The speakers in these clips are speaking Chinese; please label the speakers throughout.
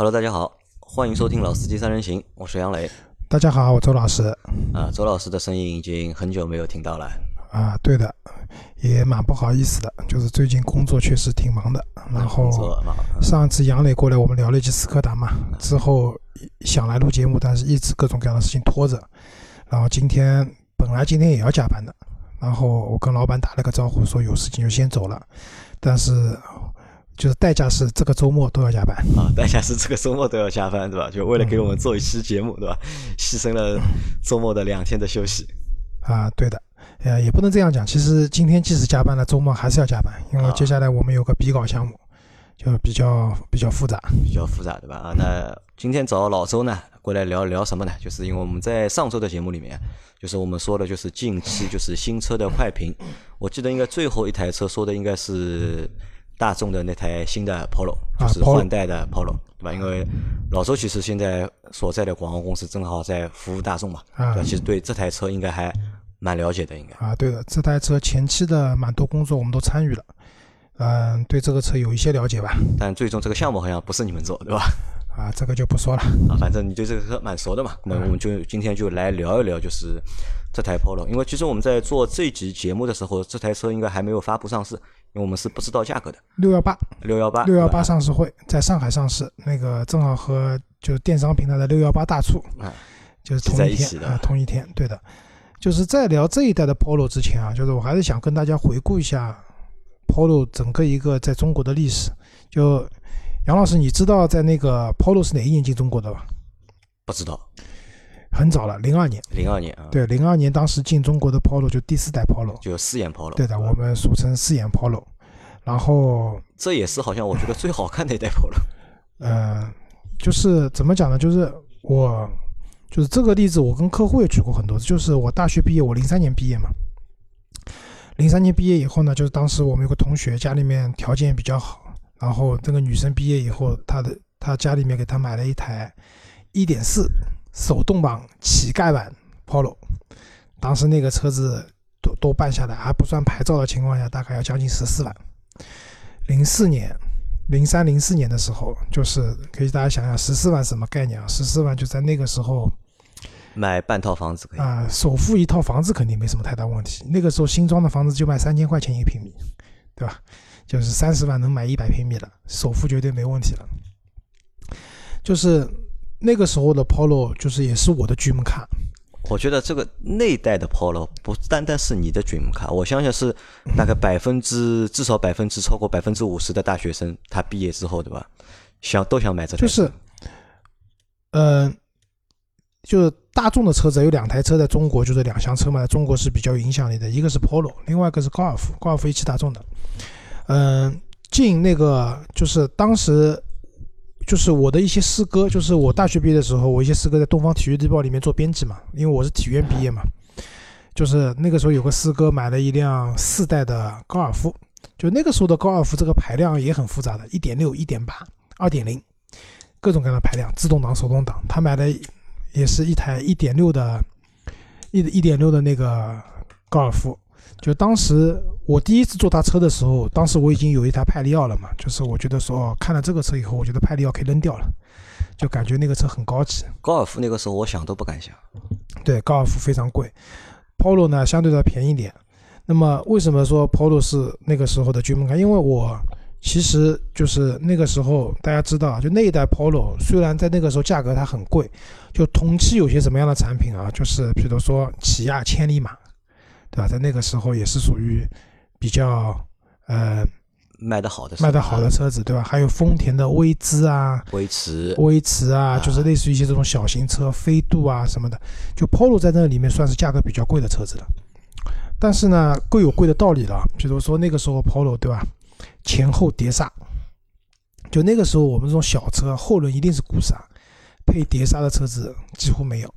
Speaker 1: Hello，大家好，欢迎收听《老司机三人行》，我是杨磊。
Speaker 2: 大家好，我周老师。
Speaker 1: 啊，周老师的声音已经很久没有听到了。
Speaker 2: 啊，对的，也蛮不好意思的，就是最近工作确实挺忙的。然后上次杨磊过来，我们聊了一期斯柯达嘛，之后想来录节目，但是一直各种各样的事情拖着。然后今天本来今天也要加班的，然后我跟老板打了个招呼，说有事情就先走了，但是。就是代价是这个周末都要加班
Speaker 1: 啊，代价是这个周末都要加班，对吧？就为了给我们做一期节目，对吧？牺牲了周末的两天的休息
Speaker 2: 啊，对的，呃，也不能这样讲。其实今天即使加班了，周末还是要加班，因为接下来我们有个比稿项目，就比较比较复杂，
Speaker 1: 比较复杂，对吧？啊，那今天找老周呢过来聊聊什么呢？就是因为我们在上周的节目里面，就是我们说的就是近期就是新车的快评，我记得应该最后一台车说的应该是。大众的那台新的 Polo 就是换代的 Polo，对吧？因为老周其实现在所在的广告公司正好在服务大众嘛，啊，其实对这台车应该还蛮了解的，应该
Speaker 2: 啊，对的，这台车前期的蛮多工作我们都参与了，嗯，对这个车有一些了解吧。
Speaker 1: 但最终这个项目好像不是你们做，对吧？
Speaker 2: 啊，这个就不说了
Speaker 1: 啊，反正你对这个车蛮熟的嘛，那我们就今天就来聊一聊，就是这台 Polo，因为其实我们在做这集节目的时候，这台车应该还没有发布上市。因为我们是不知道价格的，
Speaker 2: 六幺八，
Speaker 1: 六幺八，
Speaker 2: 六幺八上市会在上海上市，那个正好和就是电商平台的六幺八大促，啊，就是同一天啊，同一天，对的。就是在聊这一代的 Polo 之前啊，就是我还是想跟大家回顾一下 Polo 整个一个在中国的历史。就杨老师，你知道在那个 Polo 是哪一年进中国的吧？
Speaker 1: 不知道。
Speaker 2: 很早了，零二年。
Speaker 1: 零二年啊，
Speaker 2: 对，零二年当时进中国的 Polo 就第四代 Polo，
Speaker 1: 就四眼 Polo。
Speaker 2: 对的，我们俗称四眼 Polo。然后
Speaker 1: 这也是好像我觉得最好看的一代 Polo。
Speaker 2: 嗯，就是怎么讲呢？就是我，就是这个例子，我跟客户也举过很多次。就是我大学毕业，我零三年毕业嘛。零三年毕业以后呢，就是当时我们有个同学家里面条件比较好，然后这个女生毕业以后，她的她家里面给她买了一台一点四。手动挡乞丐版 Polo，当时那个车子都都办下来，还不算牌照的情况下，大概要将近十四万。零四年、零三、零四年的时候，就是可以大家想想，十四万什么概念啊？十四万就在那个时候
Speaker 1: 买半套房子可以
Speaker 2: 啊，首付一套房子肯定没什么太大问题。那个时候新装的房子就卖三千块钱一平米，对吧？就是三十万能买一百平米了，首付绝对没问题了。就是。那个时候的 Polo 就是也是我的 dream 卡。
Speaker 1: 我觉得这个那一代的 Polo 不单单是你的 dream 卡，我相信是大概百分之至少百分之超过百分之五十的大学生，他毕业之后对吧，想都想买这台。
Speaker 2: 就是，嗯，就是大众的车子有两台车在中国就是两厢车嘛，在中国是比较有影响力的，一个是 Polo，另外一个是高尔夫，高尔夫一汽大众的。嗯，进那个就是当时。就是我的一些师哥，就是我大学毕业的时候，我一些师哥在东方体育日报里面做编辑嘛，因为我是体院毕业嘛。就是那个时候有个师哥买了一辆四代的高尔夫，就那个时候的高尔夫这个排量也很复杂的，一点六、一点八、二点零，各种各样的排量，自动挡、手动挡。他买的也是一台一点六的，一一点六的那个高尔夫。就当时我第一次坐他车的时候，当时我已经有一台派利奥了嘛，就是我觉得说看了这个车以后，我觉得派利奥可以扔掉了，就感觉那个车很高级。
Speaker 1: 高尔夫那个时候我想都不敢想。
Speaker 2: 对，高尔夫非常贵，Polo 呢相对的便宜点。那么为什么说 Polo 是那个时候的军门看？因为我其实就是那个时候大家知道，就那一代 Polo 虽然在那个时候价格它很贵，就同期有些什么样的产品啊，就是比如说起亚千里马。对吧？在那个时候也是属于比较呃
Speaker 1: 卖的好的
Speaker 2: 卖的好的车子，对吧？还有丰田的威姿啊、
Speaker 1: 威驰、
Speaker 2: 威驰啊，就是类似于一些这种小型车，飞度啊什么的。就 Polo 在那里面算是价格比较贵的车子了。但是呢，贵有贵的道理了。比如说那个时候 Polo 对吧？前后碟刹，就那个时候我们这种小车后轮一定是鼓刹，配碟刹的车子几乎没有。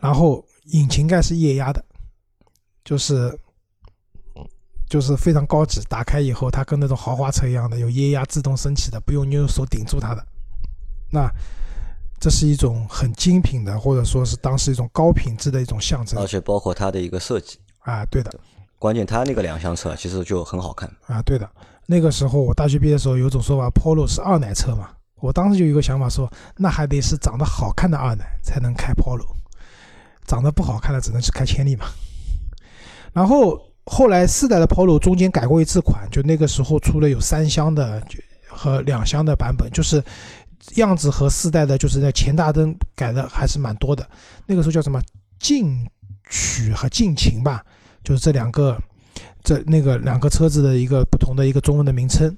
Speaker 2: 然后。引擎盖是液压的，就是就是非常高级。打开以后，它跟那种豪华车一样的，有液压自动升起的，不用你用手顶住它的。那这是一种很精品的，或者说是当时一种高品质的一种象征。
Speaker 1: 而且包括它的一个设计
Speaker 2: 啊，对的。
Speaker 1: 关键它那个两厢车其实就很好看
Speaker 2: 啊，对的。那个时候我大学毕业的时候，有种说法，Polo 是二奶车嘛，我当时就有一个想法说，那还得是长得好看的二奶才能开 Polo，长得不好看的只能去开千里嘛。然后后来四代的 Polo 中间改过一次款，就那个时候出了有三厢的和两厢的版本，就是样子和四代的，就是在前大灯改的还是蛮多的。那个时候叫什么进取和进情吧，就是这两个这那个两个车子的一个不同的一个中文的名称。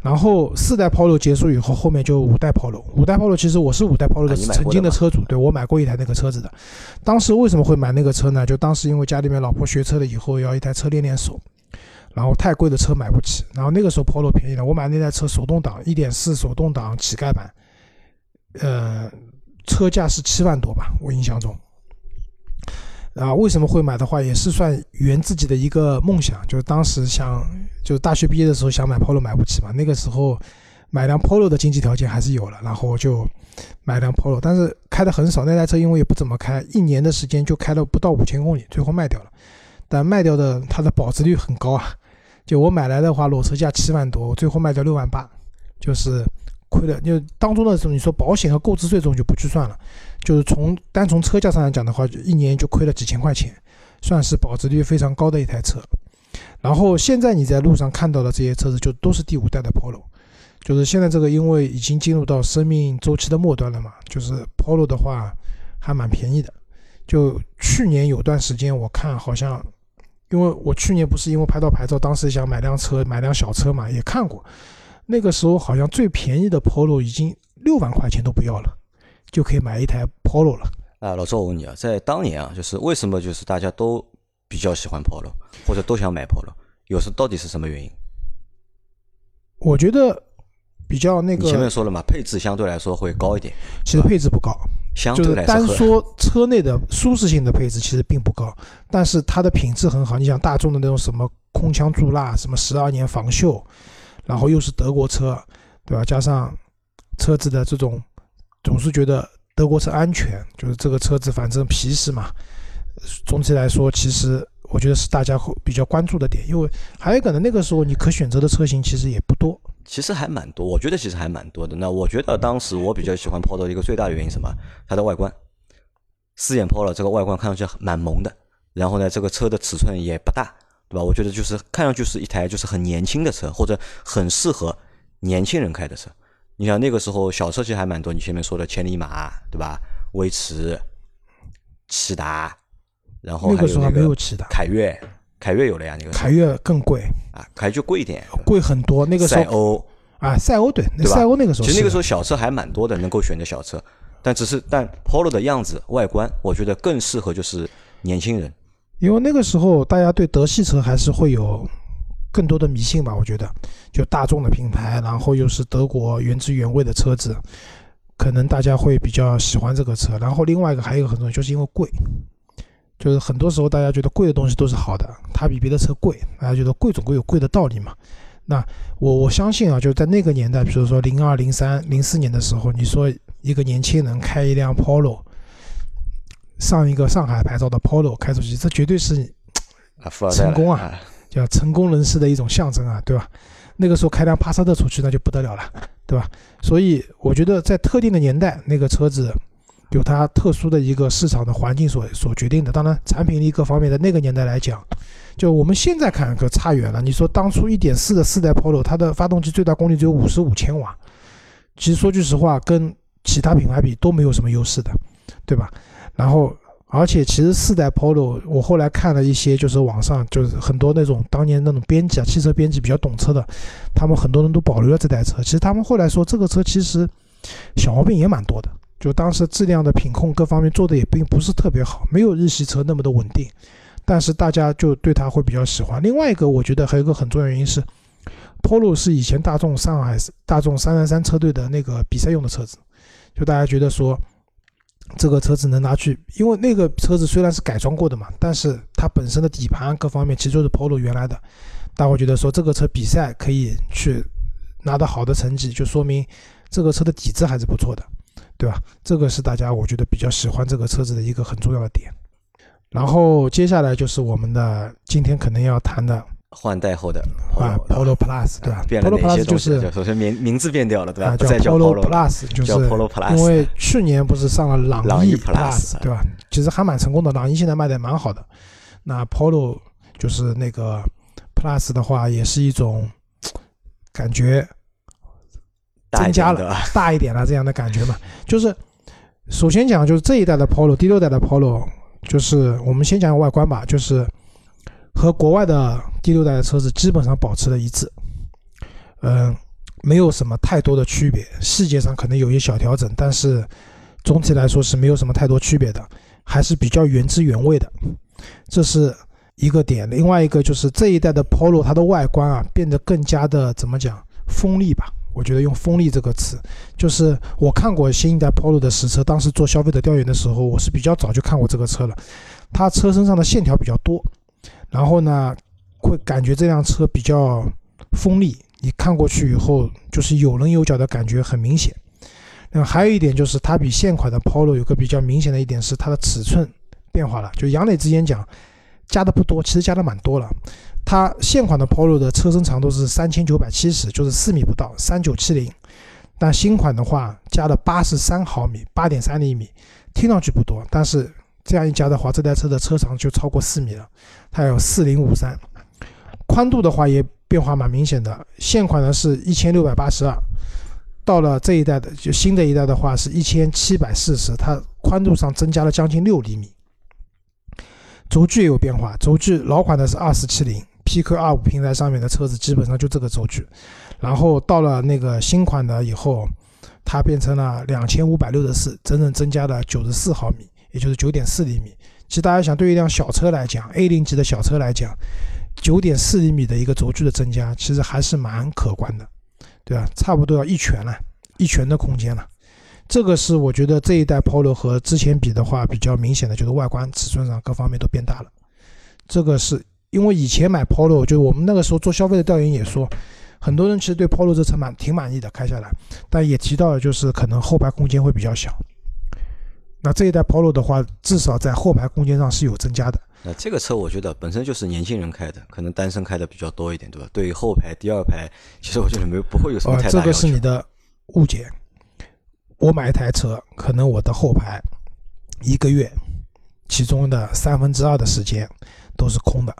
Speaker 2: 然后四代 Polo 结束以后，后面就五代 Polo。五代 Polo 其实我是五代 Polo 的曾经的车主，对我买过一台那个车子的。当时为什么会买那个车呢？就当时因为家里面老婆学车了以后要一台车练练手，然后太贵的车买不起。然后那个时候 Polo 便宜了，我买那台车手动挡，一点四手动挡乞丐版，呃，车价是七万多吧，我印象中。啊，为什么会买的话，也是算圆自己的一个梦想，就是当时想，就是大学毕业的时候想买 Polo 买不起嘛，那个时候买辆 Polo 的经济条件还是有了，然后就买辆 Polo，但是开的很少，那台车因为也不怎么开，一年的时间就开了不到五千公里，最后卖掉了。但卖掉的它的保值率很高啊，就我买来的话，裸车价七万多，最后卖掉六万八，就是。亏了，就当中的时候，你说保险和购置税这种就不去算了，就是从单从车价上来讲的话，就一年就亏了几千块钱，算是保值率非常高的一台车。然后现在你在路上看到的这些车子，就都是第五代的 Polo，就是现在这个因为已经进入到生命周期的末端了嘛，就是 Polo 的话还蛮便宜的。就去年有段时间我看好像，因为我去年不是因为拍到牌照，当时想买辆车，买辆小车嘛，也看过。那个时候好像最便宜的 Polo 已经六万块钱都不要了，就可以买一台 Polo 了。
Speaker 1: 啊，老周，我问你啊，在当年啊，就是为什么就是大家都比较喜欢 Polo，或者都想买 Polo，有时到底是什么原因？
Speaker 2: 我觉得比较那个，
Speaker 1: 前面说了嘛，配置相对来说会高一点。
Speaker 2: 其实配置不高，
Speaker 1: 相对来
Speaker 2: 说，单说车内的舒适性的配置其实并不高，但是它的品质很好。你想大众的那种什么空腔注蜡，什么十二年防锈。然后又是德国车，对吧？加上车子的这种，总是觉得德国车安全，就是这个车子反正皮实嘛。总体来说，其实我觉得是大家会比较关注的点。因为还有可能，那个时候你可选择的车型其实也不多，
Speaker 1: 其实还蛮多。我觉得其实还蛮多的。那我觉得当时我比较喜欢 Polo 一个最大的原因什么？它的外观，四眼 Polo 这个外观看上去蛮萌的。然后呢，这个车的尺寸也不大。对吧？我觉得就是看上去是一台就是很年轻的车，或者很适合年轻人开的车。你想那个时候小车其实还蛮多，你前面说的千里马，对吧？威驰、骐达，然后
Speaker 2: 那个时候还没有骐达，
Speaker 1: 凯越，凯越有了呀，那个
Speaker 2: 凯越更贵
Speaker 1: 啊，凯越就贵一点，
Speaker 2: 贵很多。那个时候赛
Speaker 1: 欧
Speaker 2: 啊，赛欧对，赛欧那个时候
Speaker 1: 其实那个时候小车还蛮多的，能够选的小车，但只是但 Polo 的样子外观，我觉得更适合就是年轻人。
Speaker 2: 因为那个时候大家对德系车还是会有更多的迷信吧，我觉得，就大众的品牌，然后又是德国原汁原味的车子，可能大家会比较喜欢这个车。然后另外一个还有一个很重要，就是因为贵，就是很多时候大家觉得贵的东西都是好的，它比别的车贵，大家觉得贵总归有贵的道理嘛。那我我相信啊，就在那个年代，比如说零二、零三、零四年的时候，你说一个年轻人开一辆 Polo。上一个上海牌照的 Polo 开出去，这绝对是成功啊，叫成功人士的一种象征啊，对吧？那个时候开辆帕萨特出去，那就不得了了，对吧？所以我觉得在特定的年代，那个车子有它特殊的一个市场的环境所所决定的。当然，产品力各方面的那个年代来讲，就我们现在看可差远了。你说当初一点四的四代 Polo，它的发动机最大功率只有五十五千瓦，其实说句实话，跟其他品牌比都没有什么优势的，对吧？然后，而且其实四代 Polo，我后来看了一些，就是网上就是很多那种当年那种编辑啊，汽车编辑比较懂车的，他们很多人都保留了这台车。其实他们后来说，这个车其实小毛病也蛮多的，就当时质量的品控各方面做的也并不是特别好，没有日系车那么的稳定。但是大家就对它会比较喜欢。另外一个，我觉得还有一个很重要原因是，Polo 是以前大众上海大众三三三车队的那个比赛用的车子，就大家觉得说。这个车子能拿去，因为那个车子虽然是改装过的嘛，但是它本身的底盘各方面其实都是 Polo 原来的。大伙觉得说这个车比赛可以去拿到好的成绩，就说明这个车的底子还是不错的，对吧？这个是大家我觉得比较喜欢这个车子的一个很重要的点。然后接下来就是我们的今天可能要谈的
Speaker 1: 换代后的
Speaker 2: 啊 Polo Plus 对吧？Polo Plus 就是
Speaker 1: 首先名名字变掉了对吧？
Speaker 2: 叫
Speaker 1: Polo
Speaker 2: Plus 就是
Speaker 1: Polo Plus，
Speaker 2: 因为去年不是上了
Speaker 1: 朗逸
Speaker 2: Plus 对吧？其实还蛮成功的，朗逸现在卖的蛮好的。那 Polo 就是那个 Plus 的话，也是一种感觉增加了大一点了这样的感觉嘛。就是首先讲就是这一代的 Polo，第六代的 Polo，就是我们先讲外观吧，就是和国外的第六代的车子基本上保持了一致，嗯，没有什么太多的区别，细节上可能有一些小调整，但是总体来说是没有什么太多区别的，还是比较原汁原味的。这是一个点，另外一个就是这一代的 Polo，它的外观啊变得更加的怎么讲锋利吧？我觉得用锋利这个词，就是我看过新一代 Polo 的实车，当时做消费者调研的时候，我是比较早就看过这个车了。它车身上的线条比较多，然后呢会感觉这辆车比较锋利，你看过去以后就是有棱有角的感觉很明显。那还有一点就是它比现款的 Polo 有个比较明显的一点是它的尺寸。变化了，就杨磊之前讲，加的不多，其实加的蛮多了。它现款的 Polo 的车身长度是三千九百七十，就是四米不到，三九七零。但新款的话加了八十三毫米，八点三厘米，听上去不多，但是这样一加的话，这台车的车长就超过四米了，它有四零五三。宽度的话也变化蛮明显的，现款的是一千六百八十二，到了这一代的就新的一代的话是一千七百四十，它宽度上增加了将近六厘米。轴距也有变化，轴距老款的是二四七零，PQ 二五平台上面的车子基本上就这个轴距，然后到了那个新款的以后，它变成了两千五百六十四，整整增加了九十四毫米，也就是九点四厘米。其实大家想，对于一辆小车来讲，A 零级的小车来讲，九点四厘米的一个轴距的增加，其实还是蛮可观的，对吧？差不多要一拳了，一拳的空间了。这个是我觉得这一代 Polo 和之前比的话比较明显的，就是外观尺寸上各方面都变大了。这个是因为以前买 Polo，就我们那个时候做消费的调研也说，很多人其实对 Polo 这车蛮挺满意的，开下来，但也提到了就是可能后排空间会比较小。那这一代 Polo 的话，至少在后排空间上是有增加的。
Speaker 1: 那这个车我觉得本身就是年轻人开的，可能单身开的比较多一点，对吧？对于后排、第二排，其实我觉得没不会有什么太大
Speaker 2: 这个是你的误解。我买一台车，可能我的后排一个月，其中的三分之二的时间都是空的，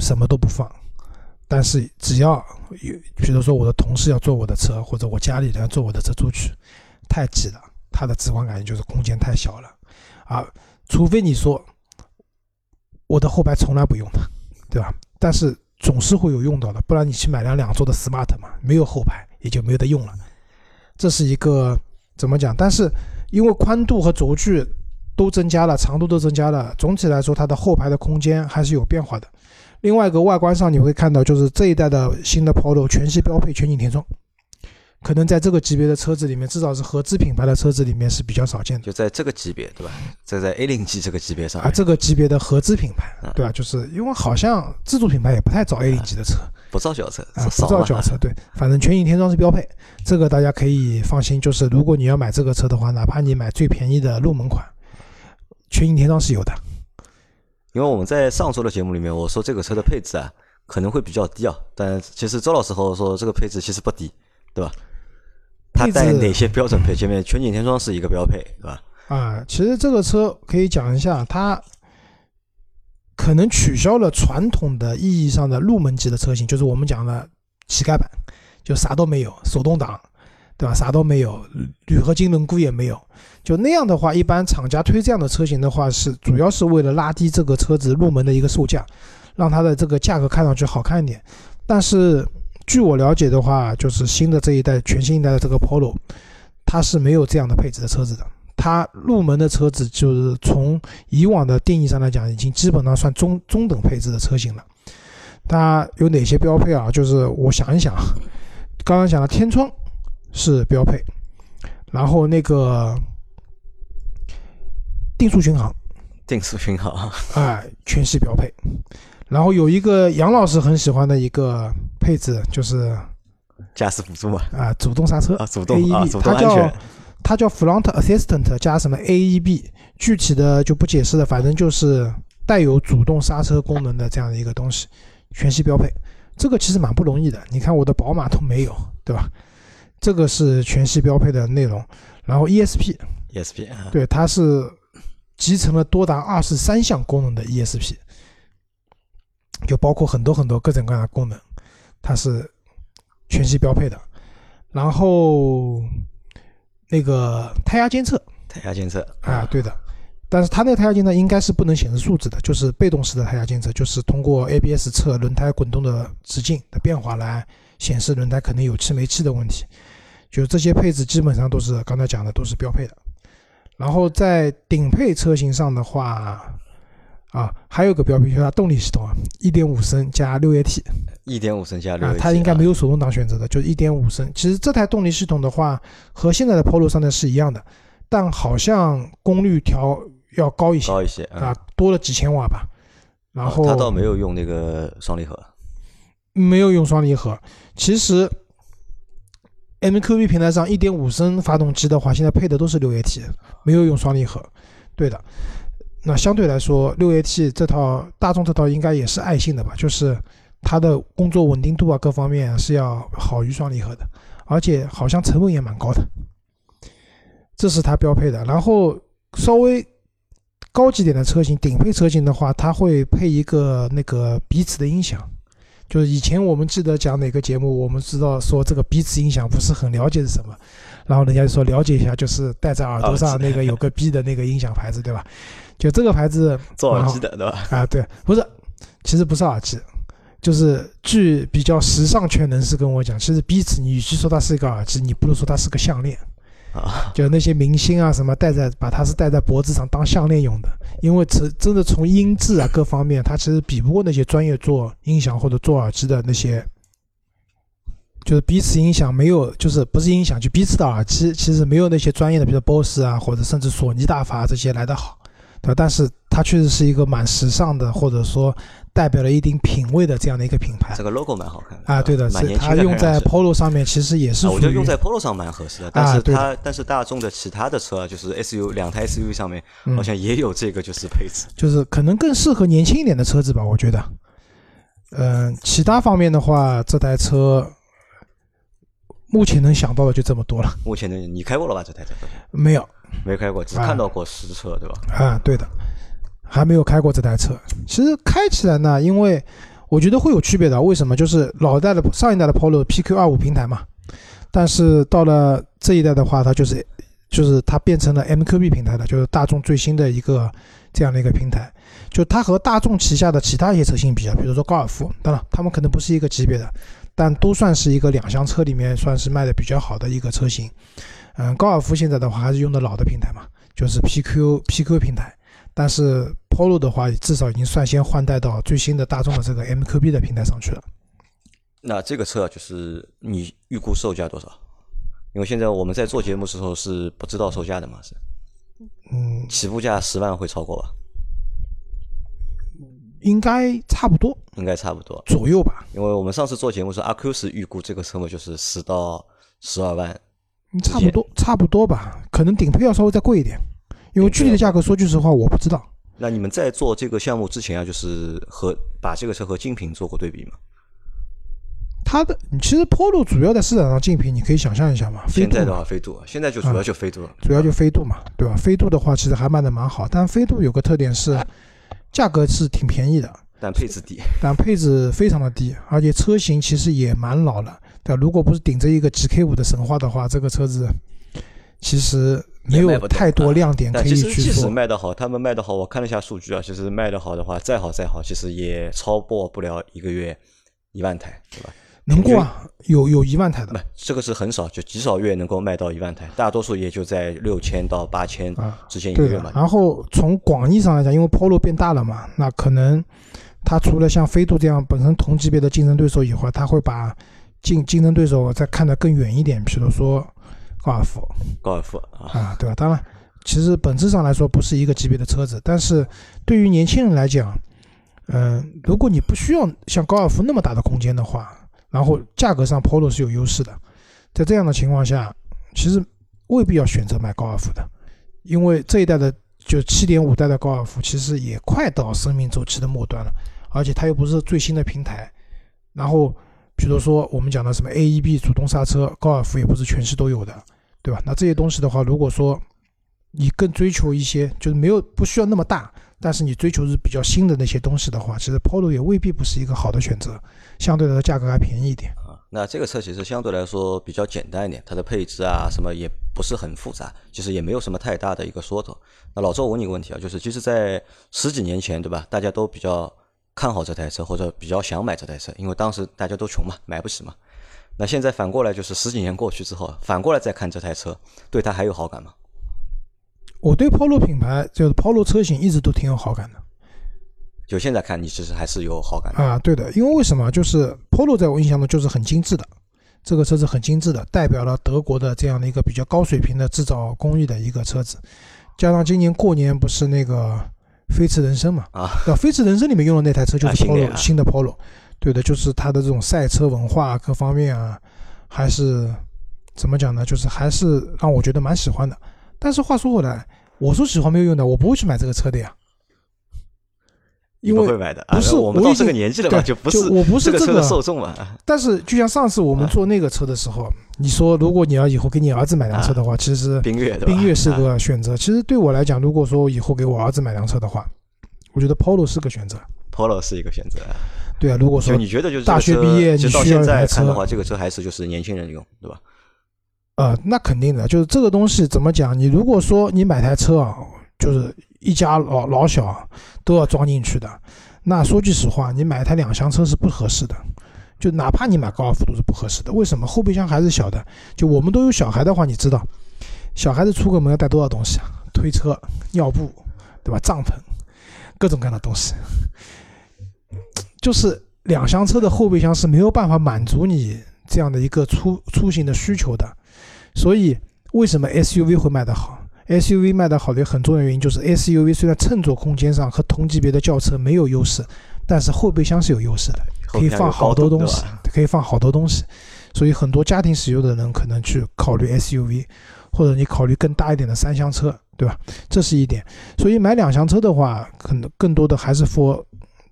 Speaker 2: 什么都不放。但是只要有，比如说我的同事要坐我的车，或者我家里人要坐我的车出去，太挤了，他的直观感觉就是空间太小了。啊，除非你说我的后排从来不用的，对吧？但是总是会有用到的，不然你去买辆两座的 smart 嘛，没有后排也就没得用了。这是一个。怎么讲？但是因为宽度和轴距都增加了，长度都增加了，总体来说它的后排的空间还是有变化的。另外一个外观上你会看到，就是这一代的新的 Polo 全系标配全景天窗，可能在这个级别的车子里面，至少是合资品牌的车子里面是比较少见的。
Speaker 1: 就在这个级别，对吧？在在 A 零级这个级别上
Speaker 2: 啊，这个级别的合资品牌，对吧？就是因为好像自主品牌也不太造 A 零级的车。
Speaker 1: 不造轿车
Speaker 2: 啊，不造轿车，对，反正全景天窗是标配，这个大家可以放心。就是如果你要买这个车的话，哪怕你买最便宜的入门款，全景天窗是有的。
Speaker 1: 因为我们在上周的节目里面，我说这个车的配置啊可能会比较低啊，但其实周老师和我说这个配置其实不低，对吧？它带哪些标准配？前面全景天窗是一个标配，对吧？
Speaker 2: 啊，其实这个车可以讲一下它。可能取消了传统的意义上的入门级的车型，就是我们讲的乞丐版，就啥都没有，手动挡，对吧？啥都没有，铝合金轮毂也没有。就那样的话，一般厂家推这样的车型的话，是主要是为了拉低这个车子入门的一个售价，让它的这个价格看上去好看一点。但是据我了解的话，就是新的这一代全新一代的这个 Polo，它是没有这样的配置的车子的。它入门的车子就是从以往的定义上来讲，已经基本上算中中等配置的车型了。它有哪些标配啊？就是我想一想，刚刚讲的天窗是标配，然后那个定速巡航，
Speaker 1: 定速巡航，
Speaker 2: 哎，全系标配。然后有一个杨老师很喜欢的一个配置，就是
Speaker 1: 驾驶辅助嘛，
Speaker 2: 啊，主动刹车
Speaker 1: 啊，主动啊，主动安全。
Speaker 2: 它叫 Front Assistant 加什么 AEB，具体的就不解释了，反正就是带有主动刹车功能的这样的一个东西，全系标配，这个其实蛮不容易的。你看我的宝马都没有，对吧？这个是全系标配的内容。然后
Speaker 1: ESP，ESP，
Speaker 2: 对，它是集成了多达二十三项功能的 ESP，就包括很多很多各种各样的功能，它是全系标配的。然后那个胎压监测，
Speaker 1: 胎压监测
Speaker 2: 啊，对的。但是它那个胎压监测应该是不能显示数字的，就是被动式的胎压监测，就是通过 ABS 测轮胎滚动的直径的变化来显示轮胎可能有气没气的问题。就这些配置基本上都是刚才讲的都是标配的。然后在顶配车型上的话，啊，还有个标配就是它动力系统啊，一点五升加六 AT，
Speaker 1: 一点五升加六
Speaker 2: AT，它应该没有手动挡选择的，就是一点五升。其实这台动力系统的话和现在的 Polo 上的是一样的，但好像功率调。要高一些，
Speaker 1: 高一些
Speaker 2: 啊，多了几千瓦吧。然后
Speaker 1: 它倒没有用那个双离合，
Speaker 2: 没有用双离合。其实 MQB 平台上一点五升发动机的话，现在配的都是六 AT，没有用双离合。对的，那相对来说，六 AT 这套大众这套应该也是爱信的吧？就是它的工作稳定度啊，各方面是要好于双离合的，而且好像成本也蛮高的。这是它标配的，然后稍微。高级点的车型，顶配车型的话，它会配一个那个彼此的音响。就是以前我们记得讲哪个节目，我们知道说这个彼此音响不是很了解是什么，然后人家就说了解一下，就是戴在耳朵上那个有个 B 的那个音响牌子，对吧？就这个牌子
Speaker 1: 做耳机的，对吧？
Speaker 2: 啊，对，不是，其实不是耳机，就是据比较时尚圈人士跟我讲，其实彼此，你与其说它是一个耳机，你不如说它是个项链。啊就那些明星啊，什么戴在把它是戴在脖子上当项链用的，因为真真的从音质啊各方面，它其实比不过那些专业做音响或者做耳机的那些，就是彼此音响没有，就是不是音响，就彼此的耳机，其实没有那些专业的，比如 BOSS 啊，或者甚至索尼大法这些来的好，对吧？但是它确实是一个蛮时尚的，或者说。代表了一定品味的这样的一个品牌，
Speaker 1: 这个 logo 蛮好看
Speaker 2: 啊，对的，
Speaker 1: 是
Speaker 2: 它用在 Polo 上面，其实也是。
Speaker 1: 我觉得用在 Polo 上蛮合适的，但是它但是大众的其他的车，就是 SU 两台 SUV 上面好像也有这个就是配置，
Speaker 2: 就是可能更适合年轻一点的车子吧，我觉得。嗯，其他方面的话，这台车目前能想到的就这么多了。
Speaker 1: 目前的你开过了吧？这台车？
Speaker 2: 没有，
Speaker 1: 没开过，只看到过实车，对吧？
Speaker 2: 啊，对的。还没有开过这台车，其实开起来呢，因为我觉得会有区别的。为什么？就是老代的上一代的 Polo PQ 二五平台嘛，但是到了这一代的话，它就是就是它变成了 MQB 平台的，就是大众最新的一个这样的一个平台。就它和大众旗下的其他一些车型比较，比如说高尔夫，当然他们可能不是一个级别的，但都算是一个两厢车里面算是卖的比较好的一个车型。嗯，高尔夫现在的话还是用的老的平台嘛，就是 PQ PQ 平台。但是 Polo 的话，至少已经率先换代到最新的大众的这个 MQB 的平台上去了。
Speaker 1: 那这个车就是你预估售价多少？因为现在我们在做节目时候是不知道售价的嘛，是？
Speaker 2: 嗯，
Speaker 1: 起步价十万会超过吧？
Speaker 2: 应该差不多，
Speaker 1: 应该差不多
Speaker 2: 左右吧。
Speaker 1: 因为我们上次做节目时候，阿 Q 是预估这个车嘛，就是十到十二万，
Speaker 2: 差不多，差不多吧。可能顶配要稍微再贵一点。因为具体的价格，说句实话，我不知道。
Speaker 1: 那你们在做这个项目之前啊，就是和把这个车和竞品做过对比吗？
Speaker 2: 它的其实 Polo 主要在市场上竞品，你可以想象一下嘛。
Speaker 1: 现在的话，飞度现在就主要就飞度了，
Speaker 2: 主要就飞度嘛，对吧？飞度的话，其实还卖的蛮好，但飞度有个特点是，价格是挺便宜的，
Speaker 1: 但配置低，
Speaker 2: 但配置非常的低，而且车型其实也蛮老了，对吧？如果不是顶着一个 GK 五的神话的话，这个车子其实。没有太多亮点可以去说。
Speaker 1: 即使卖得好，他们卖得好，我看了一下数据啊，其实卖得好的话，再好再好，其实也超过不了一个月一万台，对吧？
Speaker 2: 能过啊，有有一万台的。
Speaker 1: 不，这个是很少，就极少月能够卖到一万台，大多数也就在六千到八千之间一个月嘛。
Speaker 2: 然后从广义上来讲，因为 Polo 变大了嘛，那可能它除了像飞度这样本身同级别的竞争对手以外，它会把竞竞争对手再看得更远一点，比如说。高尔夫，
Speaker 1: 高尔夫
Speaker 2: 啊，对吧？当然，其实本质上来说不是一个级别的车子，但是对于年轻人来讲，嗯，如果你不需要像高尔夫那么大的空间的话，然后价格上 Polo 是有优势的，在这样的情况下，其实未必要选择买高尔夫的，因为这一代的就七点五代的高尔夫其实也快到生命周期的末端了，而且它又不是最新的平台。然后，比如说我们讲的什么 AEB 主动刹车，高尔夫也不是全市都有的，对吧？那这些东西的话，如果说你更追求一些，就是没有不需要那么大，但是你追求是比较新的那些东西的话，其实 Polo 也未必不是一个好的选择，相对来说价格还便宜一点。
Speaker 1: 啊，那这个车其实相对来说比较简单一点，它的配置啊什么也不是很复杂，其实也没有什么太大的一个说头。那老周，我问你个问题啊，就是其实，在十几年前，对吧？大家都比较看好这台车，或者比较想买这台车，因为当时大家都穷嘛，买不起嘛。那现在反过来，就是十几年过去之后，反过来再看这台车，对它还有好感吗？
Speaker 2: 我对 Polo 品牌就是 Polo 车型一直都挺有好感的。
Speaker 1: 就现在看，你其实还是有好感的
Speaker 2: 啊。对的，因为为什么？就是 Polo 在我印象中就是很精致的，这个车子很精致的，代表了德国的这样的一个比较高水平的制造工艺的一个车子。加上今年过年不是那个飞驰人生嘛？
Speaker 1: 啊，
Speaker 2: 飞驰人生里面用的那台车就是 Polo
Speaker 1: 新
Speaker 2: 新的 Polo。对的，就是它的这种赛车文化各方面啊，还是怎么讲呢？就是还是让我觉得蛮喜欢的。但是话说回来，我说喜欢没有用的，我不会去买这个车的呀。因为
Speaker 1: 会买的，
Speaker 2: 不是
Speaker 1: 我们到这个年纪了嘛，就不是
Speaker 2: 我不是
Speaker 1: 这个受众嘛。
Speaker 2: 但是就像上次我们坐那个车的时候，你说如果你要以后给你儿子买辆车的话，其实
Speaker 1: 缤越
Speaker 2: 缤越是个选择。其实对我来讲，如果说以后给我儿子买辆车的话，我觉得 Polo 是个选择。
Speaker 1: Polo 是一个选择。
Speaker 2: 对啊，如果说
Speaker 1: 你觉得就是
Speaker 2: 大学毕业你需要
Speaker 1: 台车的话，这个车还是就是年轻人用，对吧？
Speaker 2: 呃，那肯定的，就是这个东西怎么讲？你如果说你买台车啊，就是一家老老小都要装进去的。那说句实话，你买台两厢车是不合适的，就哪怕你买高尔夫都是不合适的。为什么？后备箱还是小的。就我们都有小孩的话，你知道，小孩子出个门要带多少东西啊？推车、尿布，对吧？帐篷，各种各样的东西。就是两厢车的后备箱是没有办法满足你这样的一个出出行的需求的。所以，为什么 SUV 会卖得好？SUV 卖得好的很重要原因就是 SUV 虽然乘坐空间上和同级别的轿车没有优势，但是后备箱是有优势的，可以放好多东西，可以放好多东西。所以很多家庭使用的人可能去考虑 SUV，或者你考虑更大一点的三厢车，对吧？这是一点。所以买两厢车的话，可能更多的还是 for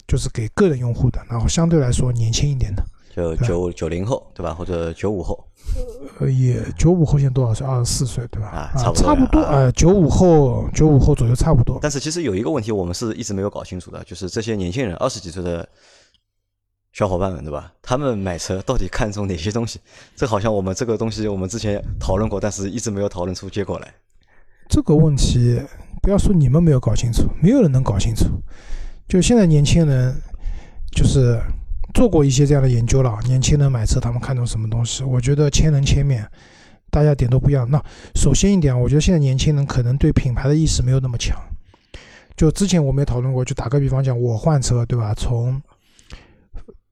Speaker 2: 就是给个人用户的，然后相对来说年轻一点的，
Speaker 1: 就九九零后，对吧？或者九五后。
Speaker 2: 呃，也九五后现在多少岁？二十四岁，对吧？
Speaker 1: 啊，
Speaker 2: 差
Speaker 1: 不多，差
Speaker 2: 不多。呃，九五后，九五后左右，差不多。
Speaker 1: 但是其实有一个问题，我们是一直没有搞清楚的，就是这些年轻人，二十几岁的小伙伴们，对吧？他们买车到底看重哪些东西？这好像我们这个东西我们之前讨论过，但是一直没有讨论出结果来。
Speaker 2: 这个问题，不要说你们没有搞清楚，没有人能搞清楚。就现在年轻人，就是。做过一些这样的研究了，年轻人买车他们看重什么东西？我觉得千人千面，大家点都不一样。那首先一点，我觉得现在年轻人可能对品牌的意识没有那么强。就之前我们也讨论过，就打个比方讲，我换车对吧？从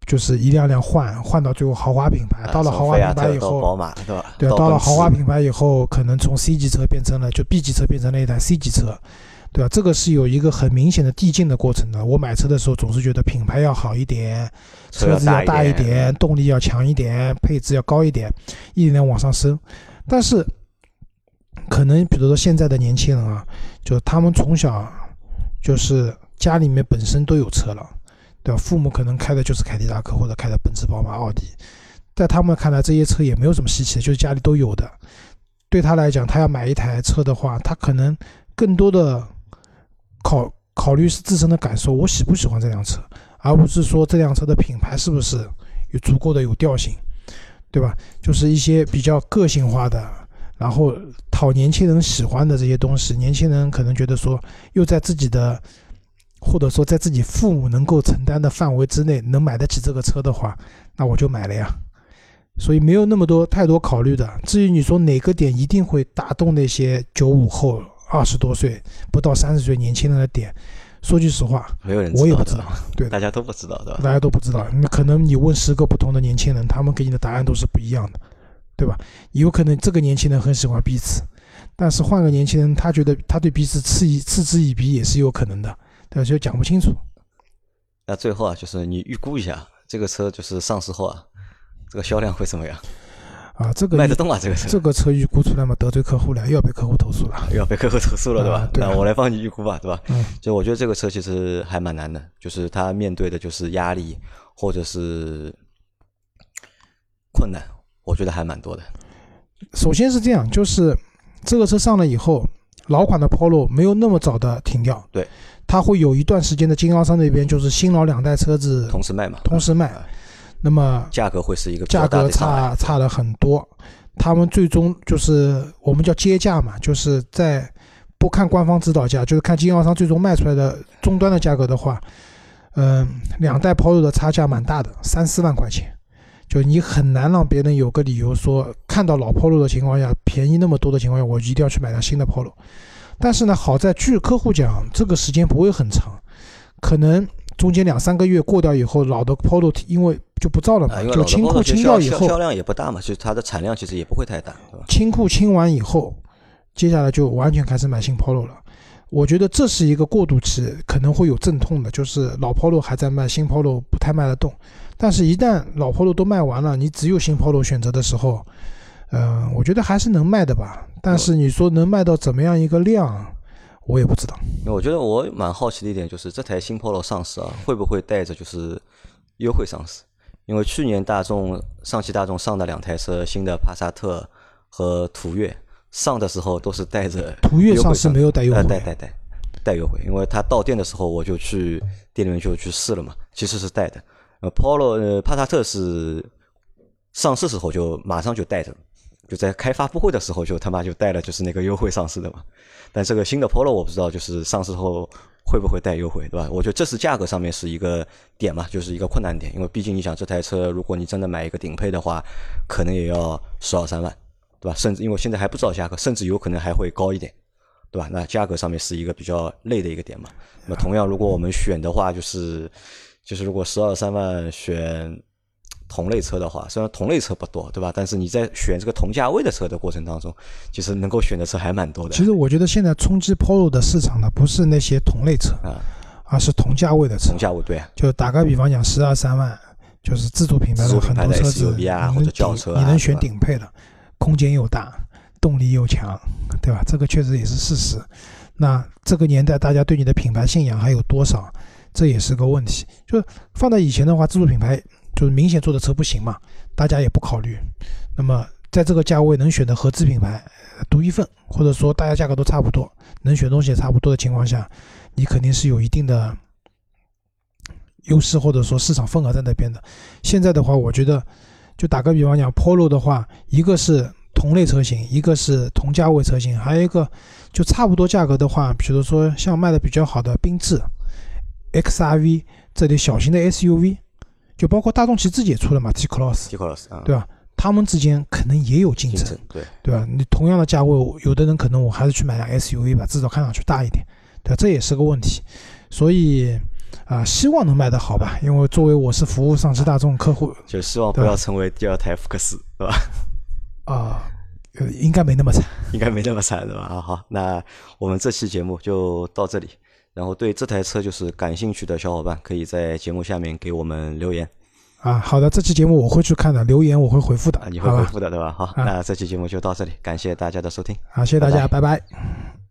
Speaker 2: 就是一辆辆换换到最后豪华品牌，到了豪华品牌以后，
Speaker 1: 宝马对吧？
Speaker 2: 对，到了豪华品牌以后，可能从 C 级车变成了就 B 级车变成了一台 C 级车。对吧？这个是有一个很明显的递进的过程的。我买车的时候总是觉得品牌要好一点，车子要大一点，动力要强一点，配置要高一点，一点点往上升。但是，可能比如说现在的年轻人啊，就他们从小就是家里面本身都有车了，对吧？父母可能开的就是凯迪拉克或者开的奔驰、宝马、奥迪，在他们看来这些车也没有什么稀奇的，就是家里都有的。对他来讲，他要买一台车的话，他可能更多的。考考虑是自身的感受，我喜不喜欢这辆车，而不是说这辆车的品牌是不是有足够的有调性，对吧？就是一些比较个性化的，然后讨年轻人喜欢的这些东西。年轻人可能觉得说，又在自己的或者说在自己父母能够承担的范围之内，能买得起这个车的话，那我就买了呀。所以没有那么多太多考虑的。至于你说哪个点一定会打动那些九五后。二十多岁不到三十岁年轻人的点，说句实话，
Speaker 1: 没有人
Speaker 2: 我也不知道，对，
Speaker 1: 大家都不知道，对吧？
Speaker 2: 大家都不知道，那可能你问十个不同的年轻人，他们给你的答案都是不一样的，对吧？有可能这个年轻人很喜欢彼此，但是换个年轻人，他觉得他对彼此嗤以嗤之以鼻也是有可能的，对，就讲不清楚。
Speaker 1: 那最后啊，就是你预估一下这个车就是上市后啊，这个销量会怎么样？
Speaker 2: 啊，这个
Speaker 1: 卖得动啊，这个车
Speaker 2: 这个车预估出来嘛，得罪客户了，又要被客户投诉了。
Speaker 1: 又要被客户投诉了，对吧？
Speaker 2: 啊对啊
Speaker 1: 那我来帮你预估吧，对吧？
Speaker 2: 嗯，
Speaker 1: 就我觉得这个车其实还蛮难的，就是它面对的就是压力或者是困难，我觉得还蛮多的。
Speaker 2: 首先是这样，就是这个车上了以后，老款的 Polo 没有那么早的停掉，
Speaker 1: 对，
Speaker 2: 它会有一段时间的经销商那边就是新老两代车子
Speaker 1: 同时卖嘛，
Speaker 2: 同时卖
Speaker 1: 啊，
Speaker 2: 那么
Speaker 1: 价格会是一个
Speaker 2: 价格差差了很多。他们最终就是我们叫接价嘛，就是在不看官方指导价，就是看经销商最终卖出来的终端的价格的话，嗯、两代 Polo 的差价蛮大的，三四万块钱，就你很难让别人有个理由说看到老 Polo 的情况下便宜那么多的情况下，我一定要去买辆新的 Polo。但是呢，好在据客户讲，这个时间不会很长，可能中间两三个月过掉以后，老的 Polo 因为就不造了嘛，就清库清掉以后，
Speaker 1: 销量也不大嘛，就是它的产量其实也不会太大，对吧？
Speaker 2: 清库清完以后，接下来就完全开始买新 Polo 了。我觉得这是一个过渡期，可能会有阵痛的，就是老 Polo 还在卖，新 Polo 不太卖得动。但是，一旦老 Polo 都卖完了，你只有新 Polo 选择的时候，嗯、我觉得还是能卖的吧。但是你说能卖到怎么样一个量，我也不知道。
Speaker 1: 我觉得我蛮好奇的一点就是这台新 Polo 上市啊，会不会带着就是优惠上市？因为去年大众上汽大众上的两台车，新的帕萨特和途岳上的时候都是带着
Speaker 2: 途岳上市没有带优惠
Speaker 1: 呃带带带带优惠，因为它到店的时候我就去店里面就去试了嘛，其实是带的。呃，Polo 呃帕萨特是上市时候就马上就带着了，就在开发布会的时候就他妈就带了就是那个优惠上市的嘛。但这个新的 Polo 我不知道，就是上市后会不会带优惠，对吧？我觉得这是价格上面是一个点嘛，就是一个困难点，因为毕竟你想这台车，如果你真的买一个顶配的话，可能也要十二三万，对吧？甚至因为现在还不知道价格，甚至有可能还会高一点，对吧？那价格上面是一个比较累的一个点嘛。那么同样，如果我们选的话，就是就是如果十二三万选同类车的话，虽然同类车不多，对吧？但是你在选这个同价位的车的过程当中，其实能够选的车还蛮多的。
Speaker 2: 其实我觉得现在冲击 Polo 的市场呢，不是那些同类车，
Speaker 1: 啊，
Speaker 2: 而是同价位的车
Speaker 1: 同。价位对啊，
Speaker 2: 就打个比方讲，十二三万，就是自主品牌的很多车子，
Speaker 1: 啊或者
Speaker 2: 你能顶
Speaker 1: 轿车啊
Speaker 2: 你能选顶配的，空间又大，动力又强，对吧？这个确实也是事实。那这个年代，大家对你的品牌信仰还有多少？这也是个问题。就是放在以前的话，自主品牌就是明显做的车不行嘛，大家也不考虑。那么在这个价位能选的合资品牌独一份，或者说大家价格都差不多，能选东西也差不多的情况下，你肯定是有一定的优势，或者说市场份额在那边的。现在的话，我觉得就打个比方讲，Polo 的话，一个是同类车型，一个是同价位车型，还有一个就差不多价格的话，比如说像卖的比较好的缤智、XRV 这类小型的 SUV，就包括大众其实自己也出了嘛 T
Speaker 1: Cross，T Cross 啊，
Speaker 2: 对吧？他们之间可能也有竞争
Speaker 1: 竞争，对，
Speaker 2: 对吧？你同样的价位，有的人可能我还是去买辆 SUV 吧，至少看上去大一点，对吧？这也是个问题。所以啊、希望能卖得好吧，因为作为我是服务上汽大众客户
Speaker 1: 就希望不要成为第二台福克斯，对吧？
Speaker 2: 啊、呃，应该没那么惨。
Speaker 1: 应该没那么惨，对吧？啊，好，那我们这期节目就到这里。然后对这台车就是感兴趣的小伙伴，可以在节目下面给我们留言
Speaker 2: 啊，好的，这期节目我会去看的，留言我会回复的，
Speaker 1: 啊，你会？回复的，对吧？好，
Speaker 2: 啊
Speaker 1: 那这期节目就到这里，感谢大家的收听。
Speaker 2: 好，谢谢大家，
Speaker 1: 拜
Speaker 2: 拜拜